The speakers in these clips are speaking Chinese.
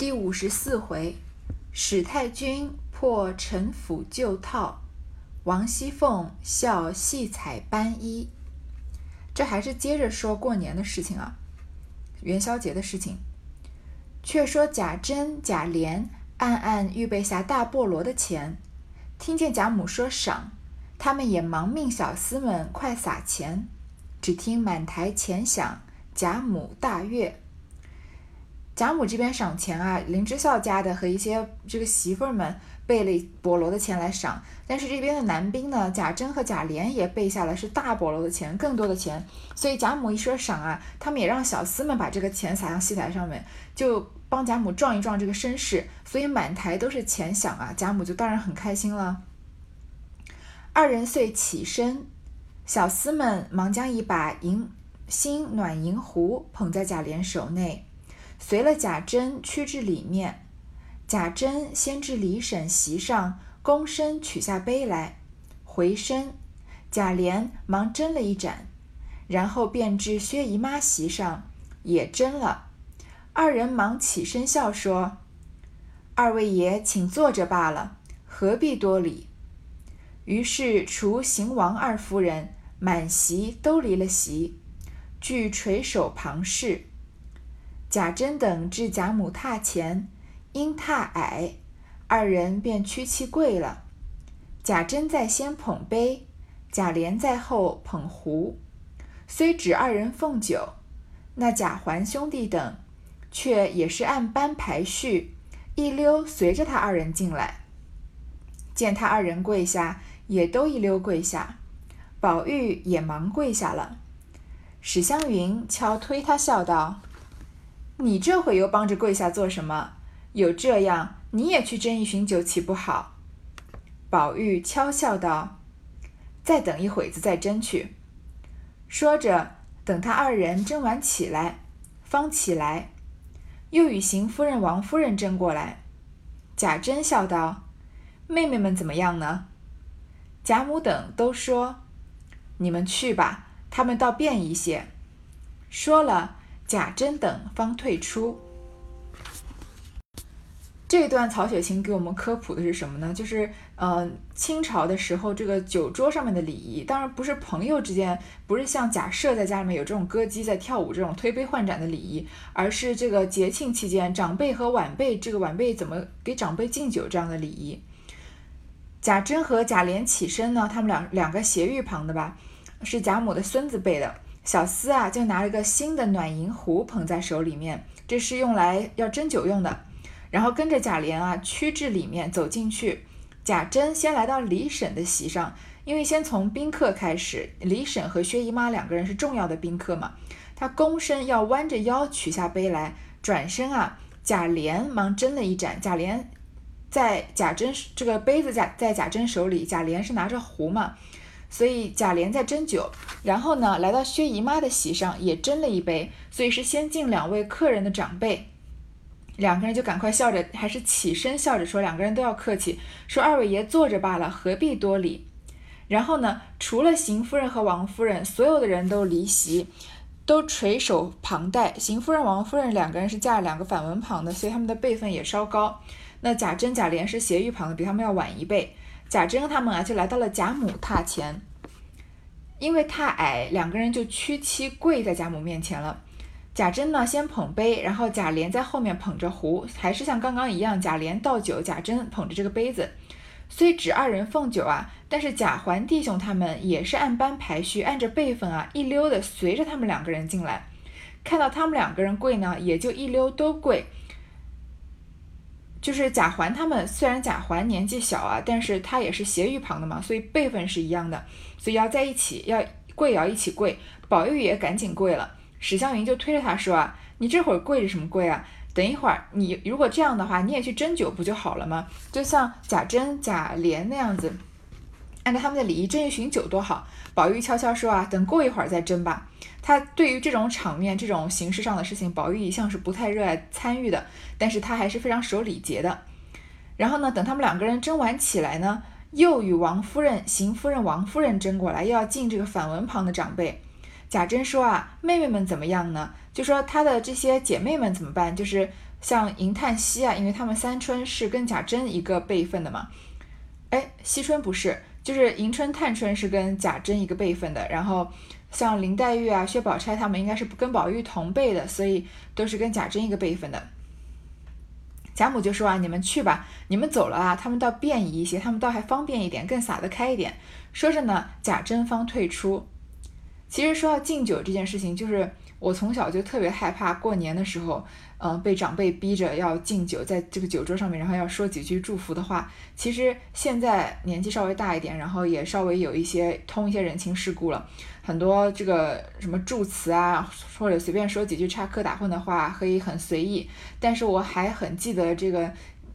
第五十四回，史太君破陈腐旧套，王熙凤笑戏彩斑衣。这还是接着说过年的事情啊，元宵节的事情。却说贾珍、贾琏暗暗预备下大菠萝的钱，听见贾母说赏，他们也忙命小厮们快撒钱。只听满台钱响，贾母大悦。贾母这边赏钱啊，林之孝家的和一些这个媳妇儿们备了菠萝的钱来赏，但是这边的男兵呢，贾珍和贾琏也备下了是大菠萝的钱，更多的钱。所以贾母一说赏啊，他们也让小厮们把这个钱撒向戏台上面，就帮贾母壮一壮这个声势，所以满台都是钱响啊，贾母就当然很开心了。二人遂起身，小厮们忙将一把银新暖银壶捧在贾琏手内。随了贾珍趋至里面，贾珍先至李婶席上，躬身取下杯来，回身，贾琏忙斟了一盏，然后便至薛姨妈席上也斟了。二人忙起身笑说：“二位爷请坐着罢了，何必多礼？”于是除邢王二夫人，满席都离了席，俱垂手旁视。贾珍等至贾母榻前，因榻矮，二人便屈膝跪了。贾珍在先捧杯，贾琏在后捧壶。虽只二人奉酒，那贾环兄弟等却也是按班排序，一溜随着他二人进来。见他二人跪下，也都一溜跪下。宝玉也忙跪下了。史湘云悄推他笑道。你这会又帮着跪下做什么？有这样，你也去斟一巡酒，岂不好？宝玉悄笑道：“再等一会子再斟去。”说着，等他二人斟完起来，方起来，又与邢夫人、王夫人斟过来。贾珍笑道：“妹妹们怎么样呢？”贾母等都说：“你们去吧，他们倒便一些。”说了。贾珍等方退出。这段曹雪芹给我们科普的是什么呢？就是，呃，清朝的时候这个酒桌上面的礼仪，当然不是朋友之间，不是像假设在家里面有这种歌姬在跳舞这种推杯换盏的礼仪，而是这个节庆期间长辈和晚辈，这个晚辈怎么给长辈敬酒这样的礼仪。贾珍和贾琏起身呢，他们两两个斜玉旁的吧，是贾母的孙子辈的。小厮啊，就拿了个新的暖银壶捧在手里面，这是用来要斟酒用的。然后跟着贾琏啊，趋至里面走进去。贾珍先来到李婶的席上，因为先从宾客开始，李婶和薛姨妈两个人是重要的宾客嘛。他躬身要弯着腰取下杯来，转身啊，贾琏忙斟了一盏。贾琏在贾珍这个杯子在在贾珍手里，贾琏是拿着壶嘛。所以贾琏在斟酒，然后呢，来到薛姨妈的席上也斟了一杯，所以是先敬两位客人的长辈，两个人就赶快笑着，还是起身笑着说，两个人都要客气，说二位爷坐着罢了，何必多礼。然后呢，除了邢夫人和王夫人，所有的人都离席，都垂手旁待。邢夫人、王夫人两个人是架两个反文旁的，所以他们的辈分也稍高。那贾珍、贾琏是斜玉旁的，比他们要晚一辈。贾珍他们啊，就来到了贾母榻前，因为太矮，两个人就屈膝跪在贾母面前了。贾珍呢，先捧杯，然后贾琏在后面捧着壶，还是像刚刚一样，贾琏倒酒，贾珍捧着这个杯子。虽只二人奉酒啊，但是贾环弟兄他们也是按班排序，按着辈分啊，一溜的随着他们两个人进来，看到他们两个人跪呢，也就一溜都跪。就是贾环他们，虽然贾环年纪小啊，但是他也是斜玉旁的嘛，所以辈分是一样的，所以要在一起，要跪也要一起跪。宝玉也赶紧跪了，史湘云就推着他说啊，你这会儿跪着什么跪啊？等一会儿你如果这样的话，你也去斟酒不就好了吗？就像贾珍、贾琏那样子，按照他们的礼仪斟一巡酒多好。宝玉悄悄说啊，等过一会儿再斟吧。他对于这种场面、这种形式上的事情，宝玉一向是不太热爱参与的，但是他还是非常守礼节的。然后呢，等他们两个人争完起来呢，又与王夫人、邢夫人、王夫人争过来，又要敬这个反文旁的长辈。贾珍说啊，妹妹们怎么样呢？就说她的这些姐妹们怎么办？就是像银叹息啊，因为他们三春是跟贾珍一个辈分的嘛。哎，惜春不是，就是迎春、探春是跟贾珍一个辈分的。然后像林黛玉啊、薛宝钗他们应该是跟宝玉同辈的，所以都是跟贾珍一个辈分的。贾母就说啊，你们去吧，你们走了啊，他们倒便宜一些，他们倒还方便一点，更洒得开一点。说着呢，贾珍方退出。其实说到敬酒这件事情，就是我从小就特别害怕过年的时候。嗯，被长辈逼着要敬酒，在这个酒桌上面，然后要说几句祝福的话。其实现在年纪稍微大一点，然后也稍微有一些通一些人情世故了，很多这个什么祝词啊，或者随便说几句插科打诨的话，可以很随意。但是我还很记得这个。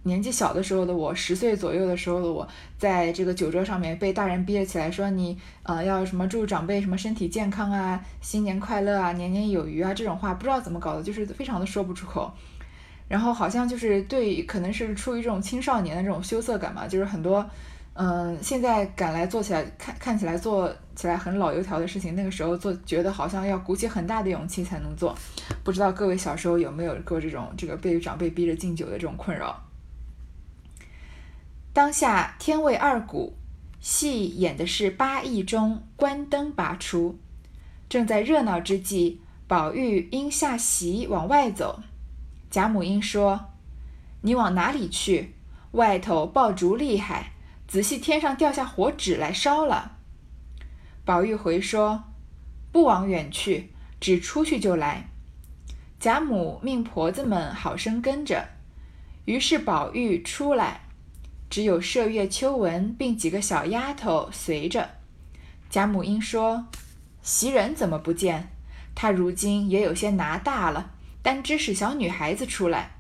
年纪小的时候的我，十岁左右的时候的我，在这个酒桌上面被大人逼着起来，说你呃要什么祝长辈什么身体健康啊，新年快乐啊，年年有余啊这种话，不知道怎么搞的，就是非常的说不出口。然后好像就是对，可能是出于这种青少年的这种羞涩感嘛，就是很多嗯现在赶来做起来看看起来做起来很老油条的事情，那个时候做觉得好像要鼓起很大的勇气才能做。不知道各位小时候有没有过这种这个被长辈逼着敬酒的这种困扰？当下天未二鼓，戏演的是八义中关灯拔出，正在热闹之际，宝玉因下席往外走，贾母因说：“你往哪里去？外头爆竹厉害，仔细天上掉下火纸来烧了。”宝玉回说：“不往远去，只出去就来。”贾母命婆子们好生跟着，于是宝玉出来。只有麝月、秋纹并几个小丫头随着。贾母因说：“袭人怎么不见？她如今也有些拿大了，单只是小女孩子出来。”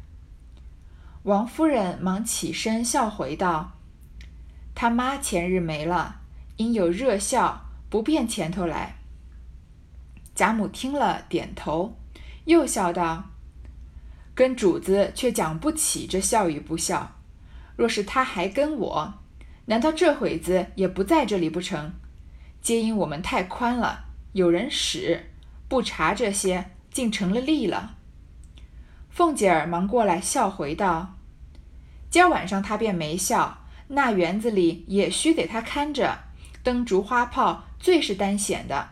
王夫人忙起身笑回道：“他妈前日没了，因有热笑，不便前头来。”贾母听了，点头，又笑道：“跟主子却讲不起这笑与不笑。”若是他还跟我，难道这会子也不在这里不成？皆因我们太宽了，有人使，不查这些，竟成了例了。凤姐儿忙过来笑回道：“今儿晚上他便没笑，那园子里也须得他看着，灯烛花炮最是单显的。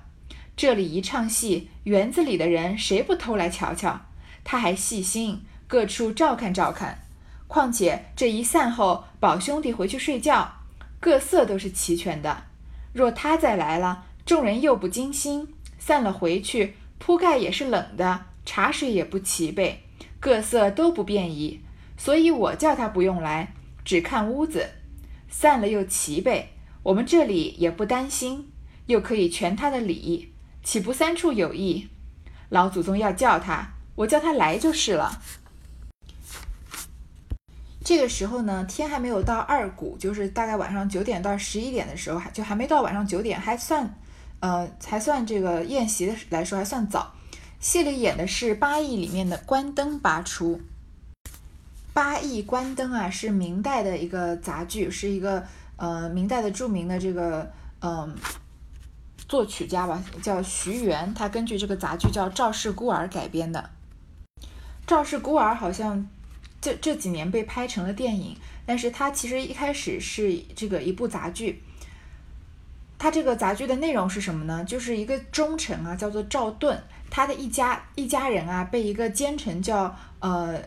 这里一唱戏，园子里的人谁不偷来瞧瞧？他还细心，各处照看照看。”况且这一散后，宝兄弟回去睡觉，各色都是齐全的。若他再来了，众人又不精心，散了回去，铺盖也是冷的，茶水也不齐备，各色都不便宜。所以我叫他不用来，只看屋子，散了又齐备，我们这里也不担心，又可以全他的礼，岂不三处有益？老祖宗要叫他，我叫他来就是了。这个时候呢，天还没有到二鼓，就是大概晚上九点到十一点的时候，还就还没到晚上九点，还算，呃，还算这个宴席的来说还算早。戏里演的是八义里面的关灯拔出。八义关灯啊，是明代的一个杂剧，是一个呃明代的著名的这个嗯作曲家吧，叫徐元，他根据这个杂剧叫《赵氏孤儿》改编的。《赵氏孤儿》好像。这这几年被拍成了电影，但是它其实一开始是这个一部杂剧。它这个杂剧的内容是什么呢？就是一个忠臣啊，叫做赵盾，他的一家一家人啊，被一个奸臣叫呃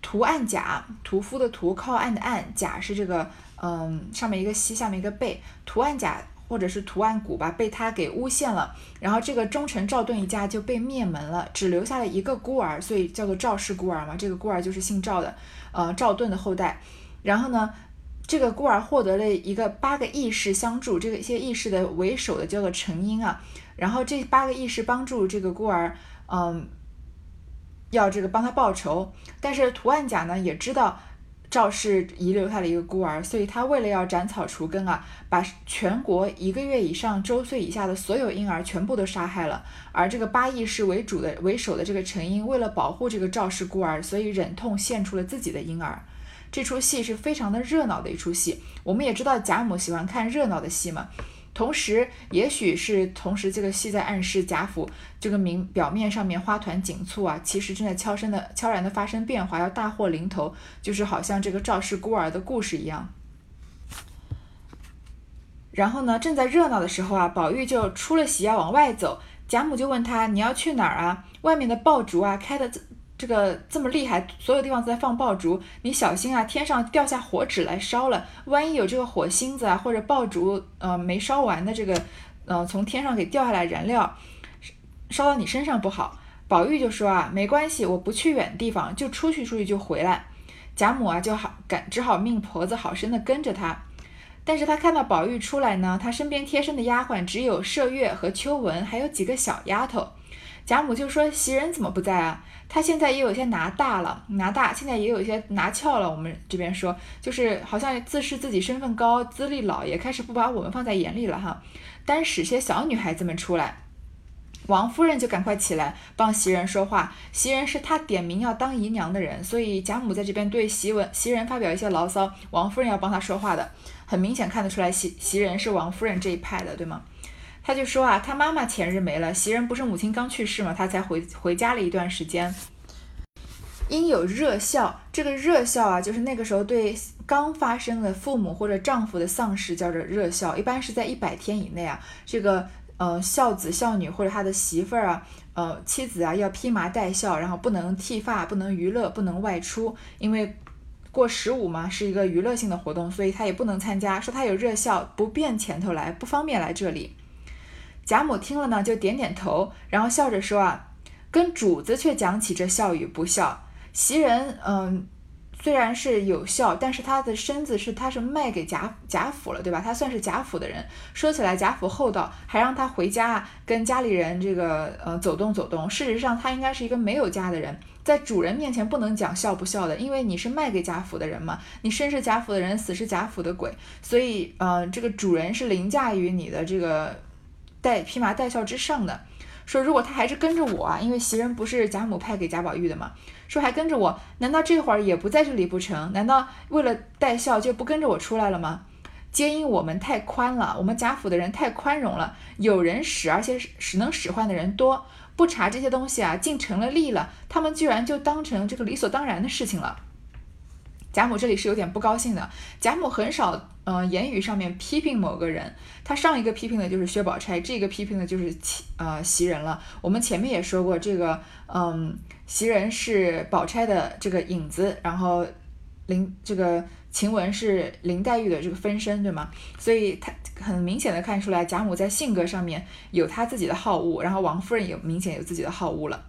屠岸贾，屠夫的屠，靠岸的岸，贾是这个嗯上面一个西，下面一个贝，屠岸贾。或者是图案谷吧，被他给诬陷了，然后这个忠臣赵盾一家就被灭门了，只留下了一个孤儿，所以叫做赵氏孤儿嘛。这个孤儿就是姓赵的，呃，赵盾的后代。然后呢，这个孤儿获得了一个八个义士相助，这个一些义士的为首的叫做陈英啊。然后这八个义士帮助这个孤儿，嗯，要这个帮他报仇。但是图案甲呢也知道。赵氏遗留下了一个孤儿，所以他为了要斩草除根啊，把全国一个月以上周岁以下的所有婴儿全部都杀害了。而这个八义士为主的为首的这个陈英，为了保护这个赵氏孤儿，所以忍痛献出了自己的婴儿。这出戏是非常的热闹的一出戏。我们也知道贾母喜欢看热闹的戏嘛，同时，也许是同时这个戏在暗示贾府这个名表面上面花团锦簇啊，其实正在悄声的、悄然的发生变化，要大祸临头，就是好像这个赵氏孤儿的故事一样。然后呢，正在热闹的时候啊，宝玉就出了席要往外走，贾母就问他：“你要去哪儿啊？外面的爆竹啊，开的这个这么厉害，所有地方都在放爆竹，你小心啊，天上掉下火纸来烧了，万一有这个火星子啊，或者爆竹呃没烧完的这个呃从天上给掉下来燃料，烧到你身上不好。”宝玉就说啊，没关系，我不去远地方，就出去出去就回来。贾母啊就好赶，只好命婆子好生的跟着他。但是他看到宝玉出来呢，他身边贴身的丫鬟只有麝月和秋纹，还有几个小丫头。贾母就说：“袭人怎么不在啊？他现在也有些拿大了，拿大，现在也有一些拿翘了。我们这边说，就是好像自视自己身份高，资历老，也开始不把我们放在眼里了哈。单使些小女孩子们出来。”王夫人就赶快起来帮袭人说话。袭人是她点名要当姨娘的人，所以贾母在这边对袭文袭人发表一些牢骚，王夫人要帮她说话的。很明显看得出来，袭袭人是王夫人这一派的，对吗？他就说啊，他妈妈前日没了，袭人不是母亲刚去世嘛，他才回回家了一段时间。因有热孝，这个热孝啊，就是那个时候对刚发生的父母或者丈夫的丧事叫做热孝，一般是在一百天以内啊，这个。呃，孝子孝女或者他的媳妇儿啊，呃，妻子啊，要披麻戴孝，然后不能剃发，不能娱乐，不能外出，因为过十五嘛，是一个娱乐性的活动，所以他也不能参加。说他有热孝，不便前头来，不方便来这里。贾母听了呢，就点点头，然后笑着说啊，跟主子却讲起这孝与不孝，袭人，嗯。虽然是有孝，但是他的身子是他是卖给贾贾府了，对吧？他算是贾府的人。说起来，贾府厚道，还让他回家跟家里人这个呃走动走动。事实上，他应该是一个没有家的人，在主人面前不能讲孝不孝的，因为你是卖给贾府的人嘛，你生是贾府的人，死是贾府的鬼，所以呃，这个主人是凌驾于你的这个带披麻戴孝之上的。说如果他还是跟着我啊，因为袭人不是贾母派给贾宝玉的嘛。说还跟着我，难道这会儿也不在这里不成？难道为了带孝就不跟着我出来了吗？皆因我们太宽了，我们贾府的人太宽容了，有人使，而且使能使唤的人多，不查这些东西啊，竟成了例了，他们居然就当成这个理所当然的事情了。贾母这里是有点不高兴的。贾母很少，呃，言语上面批评某个人。他上一个批评的就是薛宝钗，这个批评的就是袭呃袭人了。我们前面也说过，这个，嗯，袭人是宝钗的这个影子，然后林这个晴雯是林黛玉的这个分身，对吗？所以他很明显的看出来，贾母在性格上面有她自己的好恶，然后王夫人也明显有自己的好恶了。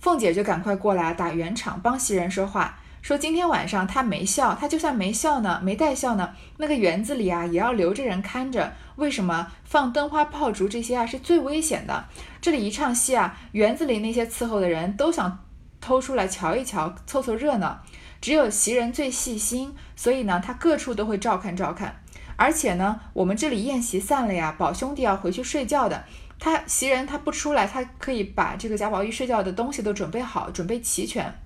凤姐就赶快过来打圆场，帮袭人说话。说今天晚上他没笑，他就算没笑呢，没带笑呢，那个园子里啊也要留着人看着。为什么放灯花炮竹这些啊是最危险的？这里一唱戏啊，园子里那些伺候的人都想偷出来瞧一瞧，凑凑热闹。只有袭人最细心，所以呢，他各处都会照看照看。而且呢，我们这里宴席散了呀，宝兄弟要回去睡觉的，他袭人他不出来，他可以把这个贾宝玉睡觉的东西都准备好，准备齐全。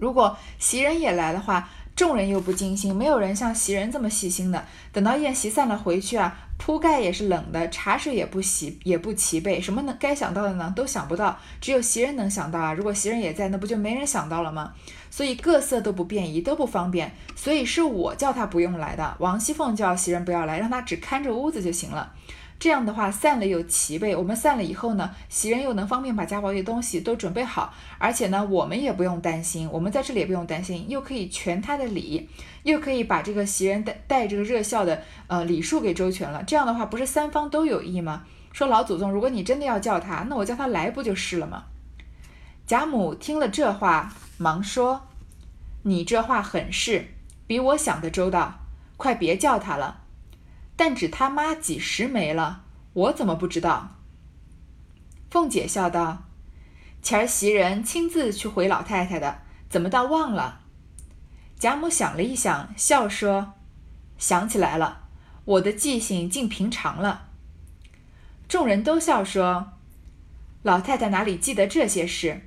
如果袭人也来的话，众人又不尽心，没有人像袭人这么细心的。等到宴席散了回去啊，铺盖也是冷的，茶水也不洗，也不齐备，什么能该想到的呢，都想不到。只有袭人能想到啊。如果袭人也在，那不就没人想到了吗？所以各色都不便宜，都不方便。所以是我叫他不用来的。王熙凤叫袭人不要来，让他只看着屋子就行了。这样的话，散了又齐备。我们散了以后呢，袭人又能方便把贾宝玉东西都准备好，而且呢，我们也不用担心，我们在这里也不用担心，又可以全他的礼，又可以把这个袭人带带这个热孝的呃礼数给周全了。这样的话，不是三方都有益吗？说老祖宗，如果你真的要叫他，那我叫他来不就是了吗？贾母听了这话，忙说：“你这话很是，比我想的周到，快别叫他了。”但只他妈几时没了，我怎么不知道？凤姐笑道：“前儿袭人亲自去回老太太的，怎么倒忘了？”贾母想了一想，笑说：“想起来了，我的记性竟平常了。”众人都笑说：“老太太哪里记得这些事？”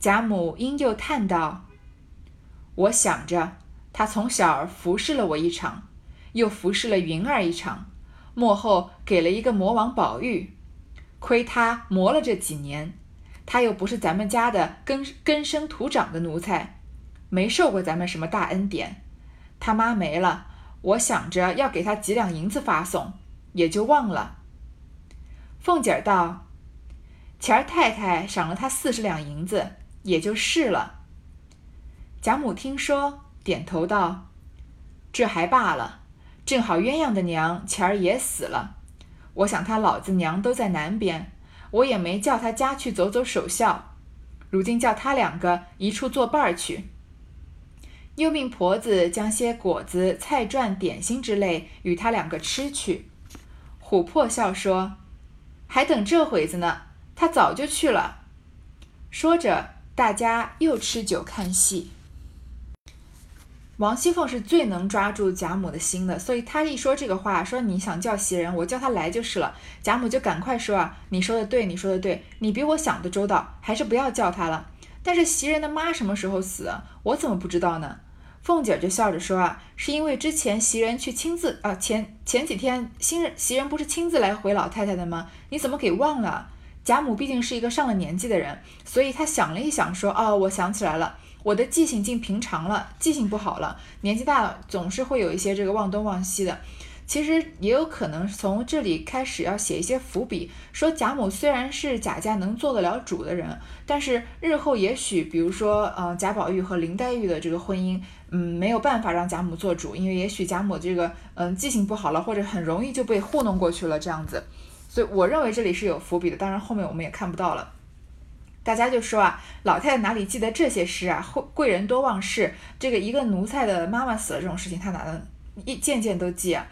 贾母因又叹道：“我想着，她从小服侍了我一场。”又服侍了云儿一场，幕后给了一个魔王宝玉，亏他磨了这几年，他又不是咱们家的根根生土长的奴才，没受过咱们什么大恩典。他妈没了，我想着要给他几两银子发送，也就忘了。凤姐儿道：“前儿太太赏了他四十两银子，也就是了。”贾母听说，点头道：“这还罢了。”正好鸳鸯的娘前儿也死了，我想他老子娘都在南边，我也没叫他家去走走守孝。如今叫他两个一处作伴去，又命婆子将些果子、菜馔、点心之类与他两个吃去。琥珀笑说：“还等这会子呢，他早就去了。”说着，大家又吃酒看戏。王熙凤是最能抓住贾母的心的，所以她一说这个话，说你想叫袭人，我叫他来就是了。贾母就赶快说啊，你说的对，你说的对，你比我想的周到，还是不要叫他了。但是袭人的妈什么时候死，我怎么不知道呢？凤姐就笑着说啊，是因为之前袭人去亲自啊，前前几天新人袭人不是亲自来回老太太的吗？你怎么给忘了？贾母毕竟是一个上了年纪的人，所以她想了一想，说哦，我想起来了。我的记性竟平常了，记性不好了，年纪大了总是会有一些这个忘东忘西的。其实也有可能从这里开始要写一些伏笔，说贾母虽然是贾家能做得了主的人，但是日后也许，比如说，呃，贾宝玉和林黛玉的这个婚姻，嗯，没有办法让贾母做主，因为也许贾母这个，嗯，记性不好了，或者很容易就被糊弄过去了这样子。所以我认为这里是有伏笔的，当然后面我们也看不到了。大家就说啊，老太太哪里记得这些事啊？贵贵人多忘事，这个一个奴才的妈妈死了这种事情，她哪能一件件都记啊？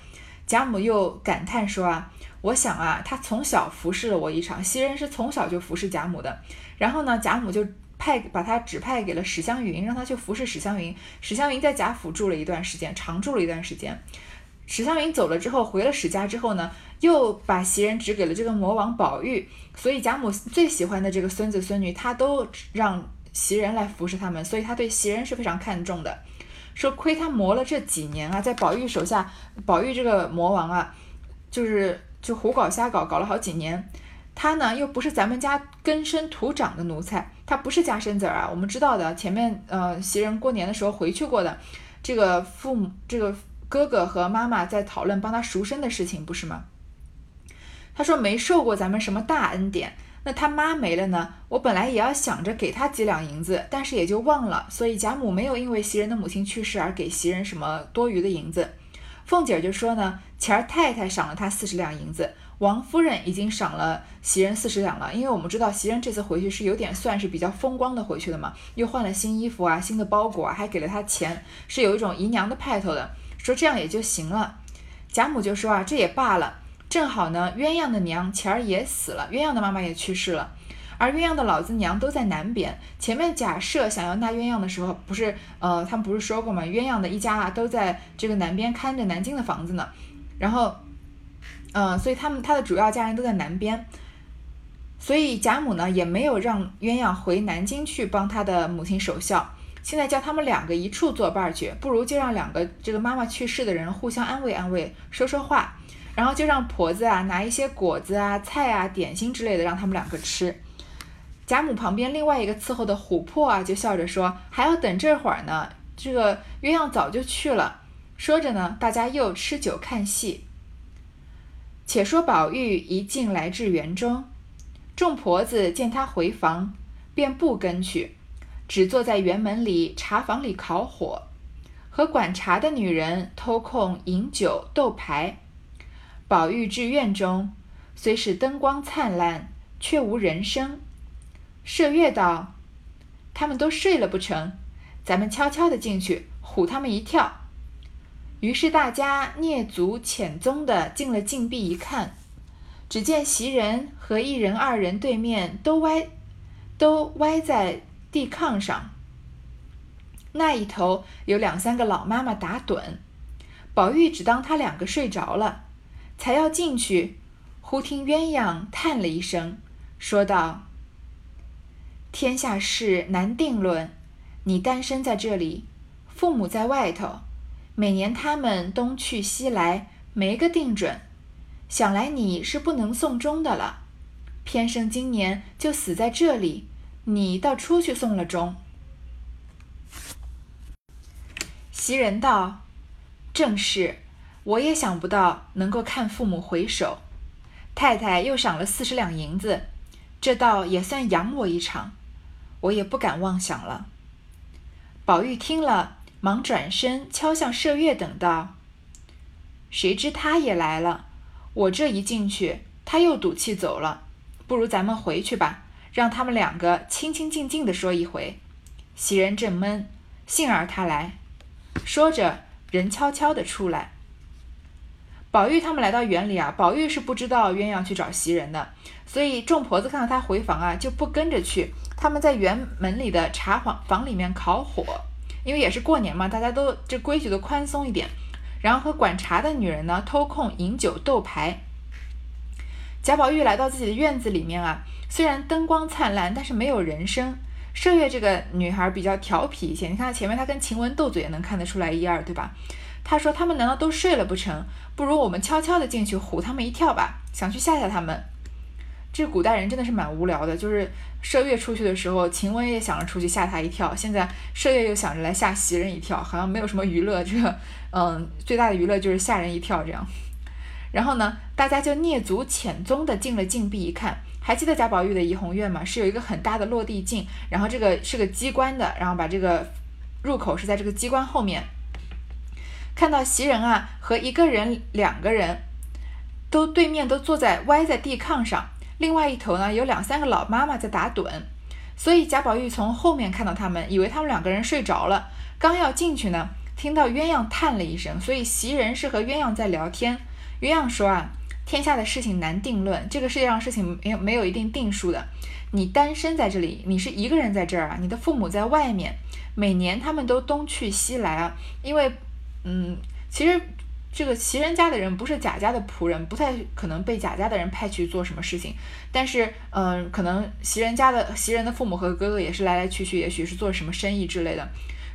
贾母又感叹说啊，我想啊，她从小服侍了我一场，袭人是从小就服侍贾母的。然后呢，贾母就派把她指派给了史湘云，让她去服侍史湘云。史湘云在贾府住了一段时间，常住了一段时间。史湘云走了之后，回了史家之后呢？又把袭人指给了这个魔王宝玉，所以贾母最喜欢的这个孙子孙女，他都让袭人来服侍他们，所以他对袭人是非常看重的。说亏他磨了这几年啊，在宝玉手下，宝玉这个魔王啊，就是就胡搞瞎搞，搞了好几年。他呢又不是咱们家根生土长的奴才，他不是家生子儿啊。我们知道的，前面呃袭人过年的时候回去过的，这个父母这个哥哥和妈妈在讨论帮他赎身的事情，不是吗？他说没受过咱们什么大恩典，那他妈没了呢？我本来也要想着给他几两银子，但是也就忘了，所以贾母没有因为袭人的母亲去世而给袭人什么多余的银子。凤姐就说呢，前儿太太赏了他四十两银子，王夫人已经赏了袭人四十两了。因为我们知道袭人这次回去是有点算是比较风光的回去的嘛，又换了新衣服啊，新的包裹，还给了他钱，是有一种姨娘的派头的。说这样也就行了。贾母就说啊，这也罢了。正好呢，鸳鸯的娘前儿也死了，鸳鸯的妈妈也去世了，而鸳鸯的老子娘都在南边。前面假设想要纳鸳鸯的时候，不是呃，他们不是说过吗？鸳鸯的一家啊都在这个南边看着南京的房子呢。然后，嗯，所以他们他的主要家人都在南边，所以贾母呢也没有让鸳鸯回南京去帮他的母亲守孝。现在叫他们两个一处作伴去，不如就让两个这个妈妈去世的人互相安慰安慰，说说话。然后就让婆子啊拿一些果子啊、菜啊、点心之类的让他们两个吃。贾母旁边另外一个伺候的琥珀啊就笑着说：“还要等这会儿呢，这个鸳鸯早就去了。”说着呢，大家又吃酒看戏。且说宝玉一进来至园中，众婆子见他回房，便不跟去，只坐在园门里茶房里烤火，和管茶的女人偷空饮酒斗牌。宝玉至院中，虽是灯光灿烂，却无人声。麝月道：“他们都睡了不成？咱们悄悄的进去，唬他们一跳。”于是大家蹑足潜踪的进了禁闭一看，只见袭人和一人、二人对面都歪，都歪在地炕上。那一头有两三个老妈妈打盹，宝玉只当他两个睡着了。才要进去，忽听鸳鸯叹了一声，说道：“天下事难定论，你单身在这里，父母在外头，每年他们东去西来，没个定准。想来你是不能送终的了，偏生今年就死在这里，你倒出去送了钟。”袭人道：“正是，我也想不到能够看父母回首。太太又赏了四十两银子，这倒也算养我一场，我也不敢妄想了。”宝玉听了，忙转身敲向麝月等道：“谁知他也来了，我这一进去，他又赌气走了。不如咱们回去吧，让他们两个清清静静的说一回。”袭人正闷，幸而他来。说着，人悄悄的出来。宝玉他们来到园里啊，宝玉是不知道鸳鸯去找袭人的，所以众婆子看到他回房啊，就不跟着去。他们在园门里的茶房房里面烤火，因为也是过年嘛，大家都这规矩都宽松一点。然后和管茶的女人呢，偷空饮酒斗牌。贾宝玉来到自己的院子里面啊，虽然灯光灿烂，但是没有人声。麝月这个女孩比较调皮一些，你看前面她跟晴雯斗嘴也能看得出来一二，对吧？她说他们难道都睡了不成？不如我们悄悄的进去唬他们一跳吧，想去吓吓他们。这古代人真的是蛮无聊的，就是麝月出去的时候，晴雯也想着出去吓他一跳，现在麝月又想着来吓袭人一跳，好像没有什么娱乐，这个嗯，最大的娱乐就是吓人一跳这样。然后呢，大家就蹑足潜踪的进了禁闭一看。还记得贾宝玉的怡红院吗？是有一个很大的落地镜，然后这个是个机关的，然后把这个入口是在这个机关后面。看到袭人啊和一个人、两个人都对面都坐在歪在地炕上，另外一头呢有两三个老妈妈在打盹，所以贾宝玉从后面看到他们，以为他们两个人睡着了，刚要进去呢，听到鸳鸯叹了一声，所以袭人是和鸳鸯在聊天。鸳鸯说啊。天下的事情难定论，这个世界上事情没有没有一定定数的。你单身在这里，你是一个人在这儿啊，你的父母在外面，每年他们都东去西来啊。因为，嗯，其实这个袭人家的人不是贾家的仆人，不太可能被贾家的人派去做什么事情。但是，嗯，可能袭人家的袭人的父母和哥哥也是来来去去，也许是做什么生意之类的，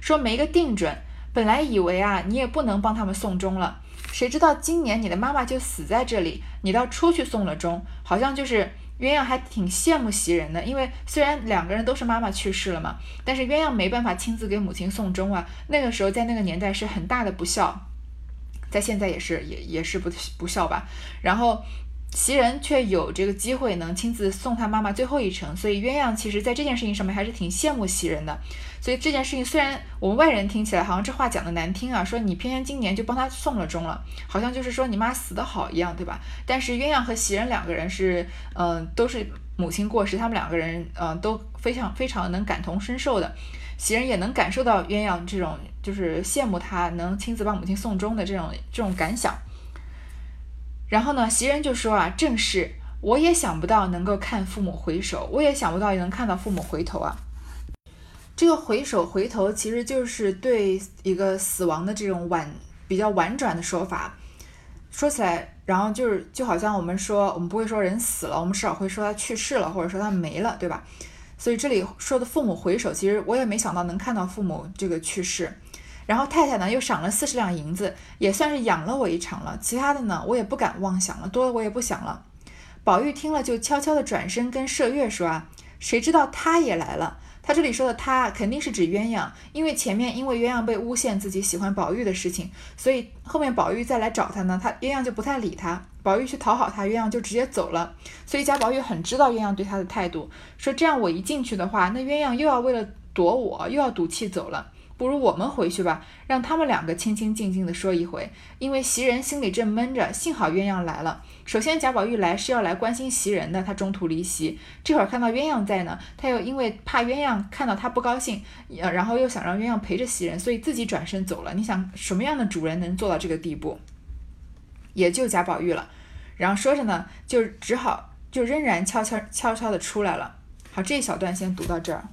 说没个定准。本来以为啊，你也不能帮他们送终了。谁知道今年你的妈妈就死在这里，你倒出去送了终，好像就是鸳鸯还挺羡慕袭人的，因为虽然两个人都是妈妈去世了嘛，但是鸳鸯没办法亲自给母亲送终啊。那个时候在那个年代是很大的不孝，在现在也是也也是不不孝吧。然后。袭人却有这个机会能亲自送他妈妈最后一程，所以鸳鸯其实在这件事情上面还是挺羡慕袭人的。所以这件事情虽然我们外人听起来好像这话讲的难听啊，说你偏偏今年就帮他送了终了，好像就是说你妈死得好一样，对吧？但是鸳鸯和袭人两个人是，嗯，都是母亲过世，他们两个人，嗯，都非常非常能感同身受的。袭人也能感受到鸳鸯这种就是羡慕他能亲自帮母亲送终的这种这种感想。然后呢，袭人就说啊，正是，我也想不到能够看父母回首，我也想不到能看到父母回头啊。这个回首回头，其实就是对一个死亡的这种婉比较婉转的说法。说起来，然后就是就好像我们说，我们不会说人死了，我们至少会说他去世了，或者说他没了，对吧？所以这里说的父母回首，其实我也没想到能看到父母这个去世。然后太太呢又赏了四十两银子，也算是养了我一场了。其他的呢，我也不敢妄想了，多了我也不想了。宝玉听了，就悄悄地转身跟麝月说：“啊，谁知道他也来了？他这里说的他，肯定是指鸳鸯，因为前面因为鸳鸯被诬陷自己喜欢宝玉的事情，所以后面宝玉再来找他呢，他鸳鸯就不太理他。宝玉去讨好他，鸳鸯就直接走了。所以贾宝玉很知道鸳鸯对他的态度，说这样我一进去的话，那鸳鸯又要为了躲我，又要赌气走了。”不如我们回去吧，让他们两个清清静静的说一回。因为袭人心里正闷着，幸好鸳鸯来了。首先贾宝玉来是要来关心袭人的，他中途离席，这会儿看到鸳鸯在呢，他又因为怕鸳鸯看到他不高兴，然后又想让鸳鸯陪着袭人，所以自己转身走了。你想什么样的主人能做到这个地步？也就贾宝玉了。然后说着呢，就只好就仍然悄悄悄悄的出来了。好，这一小段先读到这儿。